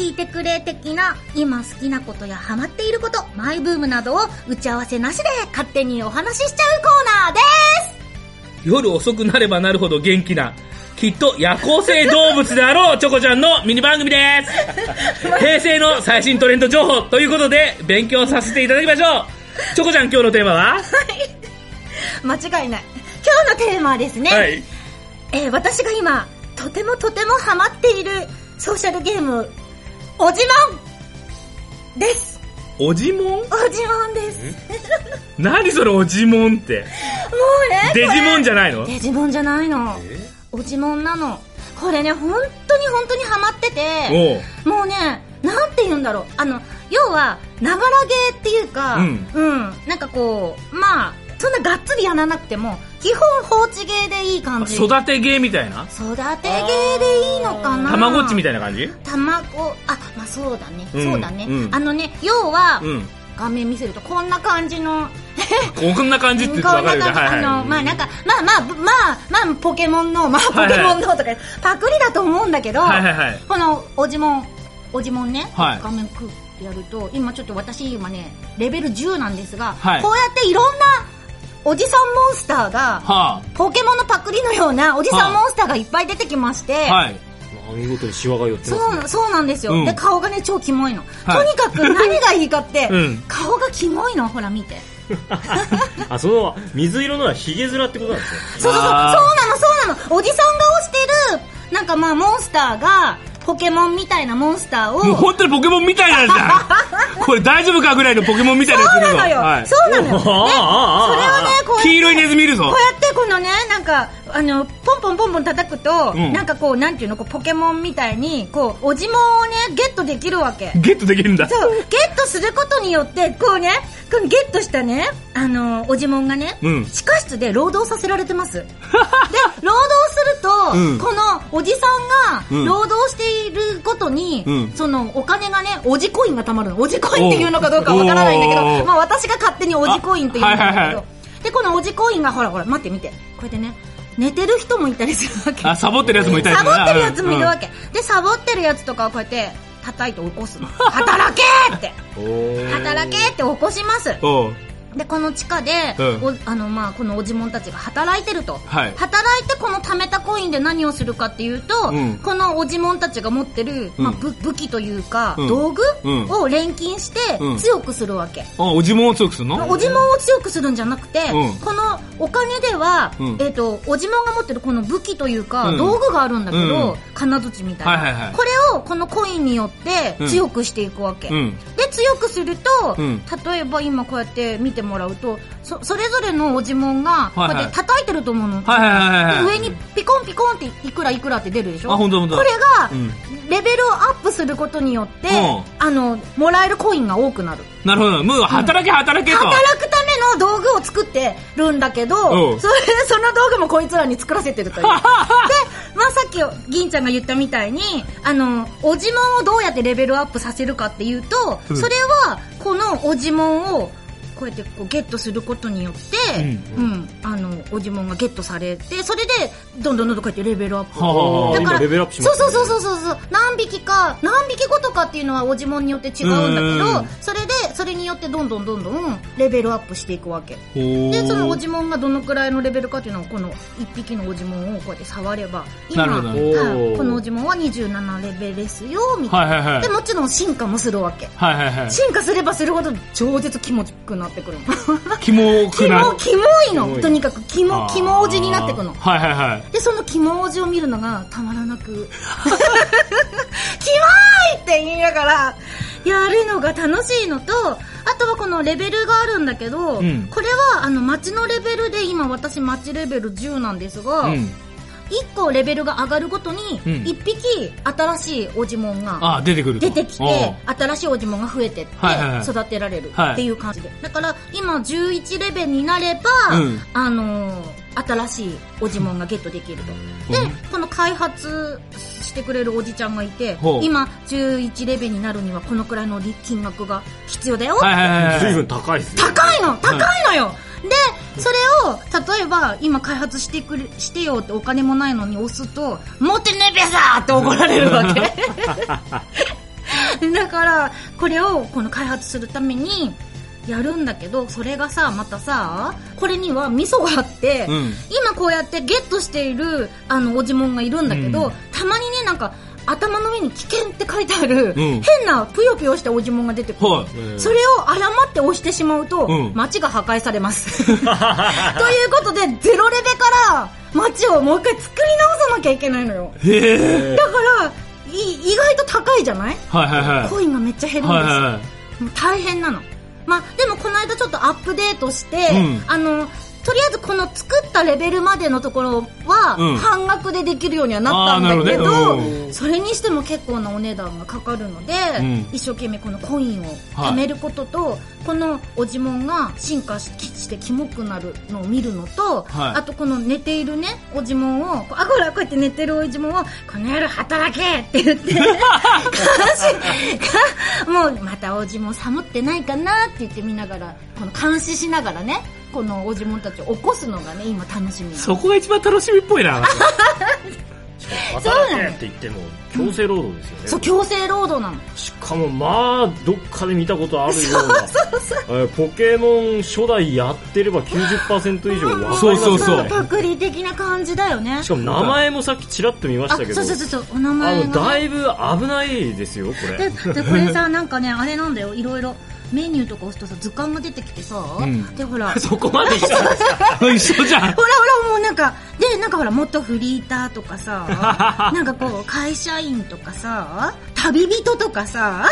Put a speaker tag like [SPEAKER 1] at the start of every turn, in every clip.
[SPEAKER 1] 聞いてくれ的な今好きなことやハマっていること、マイブームなどを打ち合わせなしで勝手にお話ししちゃうコーナーです
[SPEAKER 2] 夜遅くなればなるほど元気な、きっと夜行性動物であろうチョコちゃんのミニ番組です。平成の最新トレンド情報ということで勉強させていただきましょう。チョコちゃん今日のテーマは？
[SPEAKER 1] 間違いない。今日のテーマはですね、
[SPEAKER 2] はい。
[SPEAKER 1] えー私が今、とてもとてもハマっているソーシャルゲーム、おじもんです。
[SPEAKER 2] おじもん？
[SPEAKER 1] おじもんです。
[SPEAKER 2] 何それおじもんって？
[SPEAKER 1] もうね。
[SPEAKER 2] デジモンじゃないの？
[SPEAKER 1] デジモンじゃないの。おじもんなの。これね、本当に本当にハマってて。もうね、なんて言うんだろう。あの、要は、ながらゲーっていうか、
[SPEAKER 2] うん
[SPEAKER 1] なんかこう、まあ、そんながっつりやらなくても、基本放置ゲーでいい感じ。
[SPEAKER 2] 育てゲーみたいな？
[SPEAKER 1] 育てゲーでいいのかな？
[SPEAKER 2] たまごっちみたいな感じ？
[SPEAKER 1] 卵、あ、まあそうだね。
[SPEAKER 2] うん
[SPEAKER 1] そうだね。
[SPEAKER 2] うん
[SPEAKER 1] あのね、要は、
[SPEAKER 2] うん。
[SPEAKER 1] 画面見せるとこんな感じの、
[SPEAKER 2] こんな感じって言ってわかるじゃん。
[SPEAKER 1] こんな感じあの、まあなんか、まあまあ、まあ、まあ、ポケモンの、まあポケモンのとか、パクリだと思うんだけど、
[SPEAKER 2] はいはいはい。
[SPEAKER 1] このおじもん、おじもんね、
[SPEAKER 2] はい
[SPEAKER 1] 画面クってやると、今ちょっと私今ね、レベル10なんですが、
[SPEAKER 2] はい
[SPEAKER 1] こうやっていろんなおじさんモンスターが、
[SPEAKER 2] は
[SPEAKER 1] ポケモンのパクリのようなおじさんモンスターがいっぱい出てきまして、
[SPEAKER 2] あ。はい。
[SPEAKER 3] まあ見事にシワが寄って
[SPEAKER 1] そ
[SPEAKER 3] ますね
[SPEAKER 1] う、そうなんですよ。
[SPEAKER 2] うん
[SPEAKER 1] で、顔がね、超キモいの。
[SPEAKER 2] はい
[SPEAKER 1] とにかく 何がいいかって、
[SPEAKER 2] うん
[SPEAKER 1] 顔がキモいの。ほら見て。
[SPEAKER 3] あその水色のはヒゲ面ってことなんですね
[SPEAKER 1] そうそうそう、そうなの、そうなの。おじさんが推してる、なんかまあ、モンスターが、ポケモンみたいなモンスターを、
[SPEAKER 2] もう本当にポケモンみたいなん。これ大丈夫かぐらいのポケモンみたいなやつ
[SPEAKER 1] そうなのよ。
[SPEAKER 2] はい。
[SPEAKER 1] そうなのよ。ね、それ
[SPEAKER 3] ああああああ
[SPEAKER 1] をね、こう。
[SPEAKER 2] 黄色いネズミいるぞ
[SPEAKER 1] こう。やってこのね、なんか、あの、ポンポンポンポン叩くと、
[SPEAKER 2] うん
[SPEAKER 1] なんかこう、なんていうの、こうポケモンみたいに、こう、おじもんをね、ゲットできるわけ。
[SPEAKER 2] ゲットできるんだ。
[SPEAKER 1] そう、ゲットすることによって、こうね、ゲットしたね、あの、おじもんがね、
[SPEAKER 2] うん
[SPEAKER 1] 地下室で労働させられてます。で、労働と、
[SPEAKER 2] うん
[SPEAKER 1] このおじさ
[SPEAKER 2] うん
[SPEAKER 1] んが労働していることに、
[SPEAKER 2] うん
[SPEAKER 1] そのお金がね、おじコインが貯まるの。おじコインっていうのかどうかわからないんだけど、まあ私が勝手におじコインって言うんだけど、
[SPEAKER 2] あはいはいは
[SPEAKER 1] で、このおじコインがほらほら、待って見て。こうやってね、寝てる人もいたりするわけ。
[SPEAKER 2] あ、サボってるやつもいたり
[SPEAKER 1] サ
[SPEAKER 2] するな
[SPEAKER 1] ボってるやつもいるわけ。で、サボってるやつとかをこうやって、叩いて起こすの。働けーって。働けって起こします。で、この地下で、
[SPEAKER 2] うん。
[SPEAKER 1] おあの、まあ、このおじもんたちが働いてると。
[SPEAKER 2] はい。
[SPEAKER 1] 働いてこの貯めたコインで何をするかっていうと、
[SPEAKER 2] うん。
[SPEAKER 1] このおじもんたちが持ってる、まあ、
[SPEAKER 2] うん
[SPEAKER 1] 武武器というか、
[SPEAKER 2] うん。
[SPEAKER 1] 道具
[SPEAKER 2] うん。
[SPEAKER 1] を錬金して
[SPEAKER 2] うん。
[SPEAKER 1] 強くするわけ。
[SPEAKER 2] あ、おじもんを強くするの？
[SPEAKER 1] おじもんを強くするんじゃなくて、
[SPEAKER 2] うん。
[SPEAKER 1] このお金では、
[SPEAKER 2] うん。
[SPEAKER 1] えっ、と、おじもんが持ってるこの武器というか、
[SPEAKER 2] うん。
[SPEAKER 1] 道具があるんだけど、
[SPEAKER 2] うん。
[SPEAKER 1] 金槌みたいな、
[SPEAKER 2] はいはいはい。
[SPEAKER 1] これをこのコインによって
[SPEAKER 2] うん。
[SPEAKER 1] 強くしていくわけ。
[SPEAKER 2] うん。
[SPEAKER 1] で、強くすると、
[SPEAKER 2] うん。
[SPEAKER 1] 例えば今こうやって見てもらうと、そ、それぞれのおじもんが、こうやって叩いてると思うの。
[SPEAKER 2] はいはいはい
[SPEAKER 1] 上にピコンピコンっていくらいくらって出るでしょ？
[SPEAKER 2] あほんとほんと
[SPEAKER 1] これが
[SPEAKER 2] う、ん。
[SPEAKER 1] レベルをアップすることによって、
[SPEAKER 2] うん
[SPEAKER 1] あの、もらえるコインが多くなる。
[SPEAKER 2] なるほど。もう働け働けと。
[SPEAKER 1] 働くための道具を作ってるんだけど、
[SPEAKER 2] うん
[SPEAKER 1] それでその道具もこいつらに作らせてるという。で、まあさっき銀ちゃんが言ったみたいに、あの、おじもんをどうやってレベルアップさせるかっていうと、
[SPEAKER 2] うん
[SPEAKER 1] それは、このおじもんを、こうやってこうゲットすることによって、
[SPEAKER 2] う
[SPEAKER 1] うん、あの、おじもんがゲットされて、それで、どんどんどんどんこうやってレベルアップ。だから、
[SPEAKER 3] 今レベルアップしましたね
[SPEAKER 1] そうそうそうそうそう、何匹か、何匹ごとかっていうのはおじもんによって違うんだけ
[SPEAKER 2] うん
[SPEAKER 1] ど、それで、それによってどんどんどんどんレベルアップしていくわけ。
[SPEAKER 2] で
[SPEAKER 1] で、そのおじもんがどのくらいのレベルかっていうのを、この一匹のおじもんをこうやって触れば、今、
[SPEAKER 2] なるほど
[SPEAKER 1] はいこのおじもんは27レベルですよ、みたいな。
[SPEAKER 2] はいはいはい
[SPEAKER 1] で、。もちろん進化もするわけ。
[SPEAKER 2] はいはいはい。
[SPEAKER 1] 進化すればするほど超絶気持ちくなってくるの。
[SPEAKER 2] キモく
[SPEAKER 1] キ
[SPEAKER 2] な
[SPEAKER 1] モ、キモいの。とにかく、キモ、キモおじになってくの。
[SPEAKER 2] はいはいはい。
[SPEAKER 1] で、そのキモおじを見るのがたまらなく、キモーいって言いながら、やるのが楽しいのと、あとはこのレベルがあるんだけど、
[SPEAKER 2] うん
[SPEAKER 1] これはあの街のレベルで今私街レベル10なんですが、
[SPEAKER 2] うん。
[SPEAKER 1] 1個レベルが上がるごとに、
[SPEAKER 2] うん
[SPEAKER 1] 1匹新しいおじもんが
[SPEAKER 2] あ、出てくると。
[SPEAKER 1] 出てきて新しいおじもんが増えてって育てられる
[SPEAKER 2] はい
[SPEAKER 1] っていう感じで。だから今11レベルになれば、
[SPEAKER 2] うん
[SPEAKER 1] あのー新しいおじもんがゲットできると。で、この開発してくれるおじちゃんがいて今11レベルになるにはこのくらいの金額が必要だよ。
[SPEAKER 2] はいはいはいはい。
[SPEAKER 3] 随分高いですね。
[SPEAKER 1] 高いの高いのよ、で、それを、例えば、今開発してくれ、してよってお金もないのに押すと、持ってねべさって怒られるわけ。だから、これをこの開発するために、やるんだけど、それがさ、またさ、これには味噌があって、
[SPEAKER 2] うん
[SPEAKER 1] 今こうやってゲットしている、あの、おじもんがいるんだけど、
[SPEAKER 2] うん
[SPEAKER 1] たまにね、なんか、頭の上に危険って書いてある、
[SPEAKER 2] うん
[SPEAKER 1] 変なぷよぷよしたおじもんが出てくる。
[SPEAKER 2] はい。
[SPEAKER 3] うん
[SPEAKER 1] それを誤って押してしまうと、
[SPEAKER 2] うん
[SPEAKER 1] 街が破壊されます。ということで、ゼロレベから街をもう一回作り直さなきゃいけないのよ。だから、い意外と高いじゃない？
[SPEAKER 2] はいはいはい。
[SPEAKER 1] コインがめっちゃ減るんですよ。
[SPEAKER 2] はいはい
[SPEAKER 1] 大変なの。まあ、でもこの間ちょっとアップデートして、
[SPEAKER 2] うん
[SPEAKER 1] あの、とりあえずこの作ったレベルまでのところは
[SPEAKER 2] うん。
[SPEAKER 1] 半額でできるようにはなったんだけど、それにしても結構なお値段がかかるので、
[SPEAKER 2] うん。
[SPEAKER 1] 一生懸命このコインを貯めることと、このおじもんが進化ししてキモくなるのを見るのと、
[SPEAKER 2] はい。
[SPEAKER 1] あとこの寝ているね、おじもんを、あ、ほら、こうやって寝てるおじもんを、この夜働けって言って、監視が、もうまたおじもん寒ってないかなって言って見ながら、この監視しながらね、このおじもんたちを起こすのがね、今楽しみ。
[SPEAKER 2] そこが一番楽しみっぽいな。
[SPEAKER 3] 働けって言っても強制労働ですよね。
[SPEAKER 1] そう、強制労働なの。
[SPEAKER 3] しかもまあどっかで見たことあるような。えーポケモン初代やってれば90%以上わかりますよね。
[SPEAKER 2] そうそうそう。
[SPEAKER 1] パクリ的な感じだよね。
[SPEAKER 3] し。かも名前もさっきちらっと見まし
[SPEAKER 1] あ、
[SPEAKER 3] たけど。
[SPEAKER 1] そうそうそうそう、お名
[SPEAKER 3] あ
[SPEAKER 1] 前が、ね。
[SPEAKER 3] のだいぶ危ないですよこれ。
[SPEAKER 1] ででこれさなんかねあれなんだよ。いろいろメニューとか押すとさ図鑑が出てきてさ、
[SPEAKER 2] ん
[SPEAKER 1] でほらほら
[SPEAKER 2] そこまで一緒一緒じゃん。
[SPEAKER 1] ほらもうなんかでなんかほら元フリーターとかさ なんかこう会社員とかさ旅人とかさ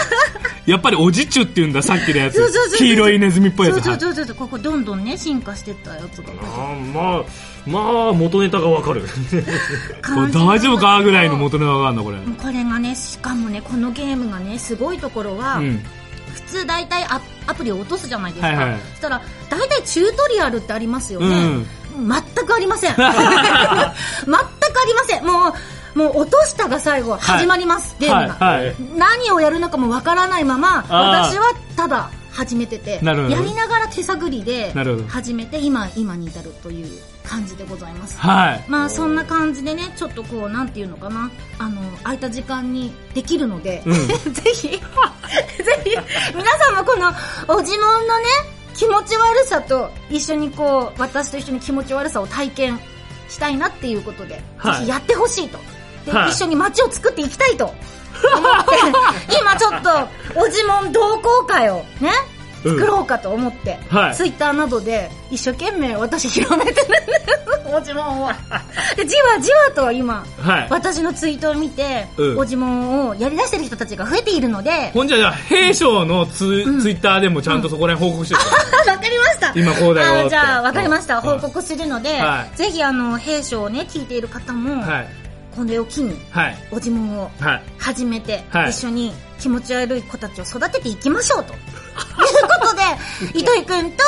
[SPEAKER 2] やっぱりおじちゅって言うんだ、さっきのやつ。黄色いネズミっぽいやつ。
[SPEAKER 1] そうそうそうそうここどんどんね進化してったやつが
[SPEAKER 3] あーまあまあ元ネタがわかる
[SPEAKER 2] 大丈夫かぐらいの元ネタがあるんだ、これ。
[SPEAKER 1] これがねしかもねこのゲームがねすごいところは、
[SPEAKER 2] うん。
[SPEAKER 1] 普通大体アアプリを落とすじゃないですか、
[SPEAKER 2] はいはい。
[SPEAKER 1] そしたら大体チュートリアルってありますよね、
[SPEAKER 2] うん。
[SPEAKER 1] 全くありません。全くありません。もうもう落としたが最後始まります、ゲームが、
[SPEAKER 2] はい。はい
[SPEAKER 1] 何をやるのかもわからないまま私はただ始めててやりながら手探りで始めて今今に至るという感じでございます。
[SPEAKER 2] はい。
[SPEAKER 1] まあそんな感じでねちょっとこうなんていうのかな。あの空いた時間にできるので、
[SPEAKER 2] うん。
[SPEAKER 1] ぜひぜひ皆さんもこのおじもんのね気持ち悪さと一緒にこう私と一緒に気持ち悪さを体験したいなっていうことで、
[SPEAKER 2] はい。
[SPEAKER 1] ぜひやってほしいと。で、
[SPEAKER 2] はい
[SPEAKER 1] 一緒に街を作っていきたいと思って 今ちょっとおじもん同好会をね
[SPEAKER 2] うん
[SPEAKER 1] 作ろうかと思って、
[SPEAKER 2] はい
[SPEAKER 1] ツイッターなどで一生懸命私広めてるんですおじもんをでじわじわと今
[SPEAKER 2] はい。
[SPEAKER 1] 私のツイートを見て、
[SPEAKER 2] うん
[SPEAKER 1] おじもんをやり出してる人たちが増えているので、
[SPEAKER 2] ほんじゃじゃあ、兵将のツ,、
[SPEAKER 1] ん
[SPEAKER 2] ツイッターでもちゃんとそこら辺報告してるから。
[SPEAKER 1] わかりました。
[SPEAKER 2] 今こうだよ
[SPEAKER 1] じゃあ、わかりました。
[SPEAKER 2] うん
[SPEAKER 1] 報告するので、
[SPEAKER 2] はい
[SPEAKER 1] ぜひ、あの、兵将をね、聞いている方も、
[SPEAKER 2] はい。
[SPEAKER 1] これを機に、
[SPEAKER 2] はい。
[SPEAKER 1] おじもんを
[SPEAKER 2] はい。
[SPEAKER 1] 始めて、
[SPEAKER 2] はい
[SPEAKER 1] 一緒に気持ち悪い子たちを育てていきましょうと。いうことで、糸井くんと、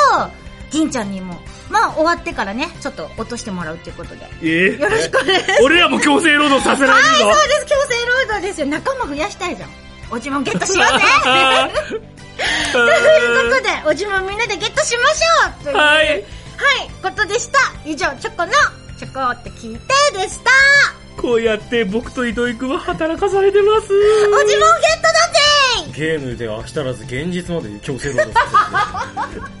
[SPEAKER 1] 銀ちゃんにも、まあ、終わってからね、ちょっと落としてもらうっていうことで。
[SPEAKER 2] え？
[SPEAKER 1] よろしくお願いします。
[SPEAKER 2] 俺らも強制労働させられ
[SPEAKER 1] はい、
[SPEAKER 2] るぞ
[SPEAKER 1] そうです。強制労働ですよ。仲間増やしたいじゃん。おじもんゲットしようぜ ということで、おじもんみんなでゲットしましょうという、
[SPEAKER 2] はい。
[SPEAKER 1] はい、ことでした。以上、チョコの、チョコって聞いてでした。
[SPEAKER 2] こうやって僕と糸井くんは働かされてます。
[SPEAKER 1] おじもんゲットだぜ
[SPEAKER 3] ゲームで飽き足らず現実まで強制労働させてる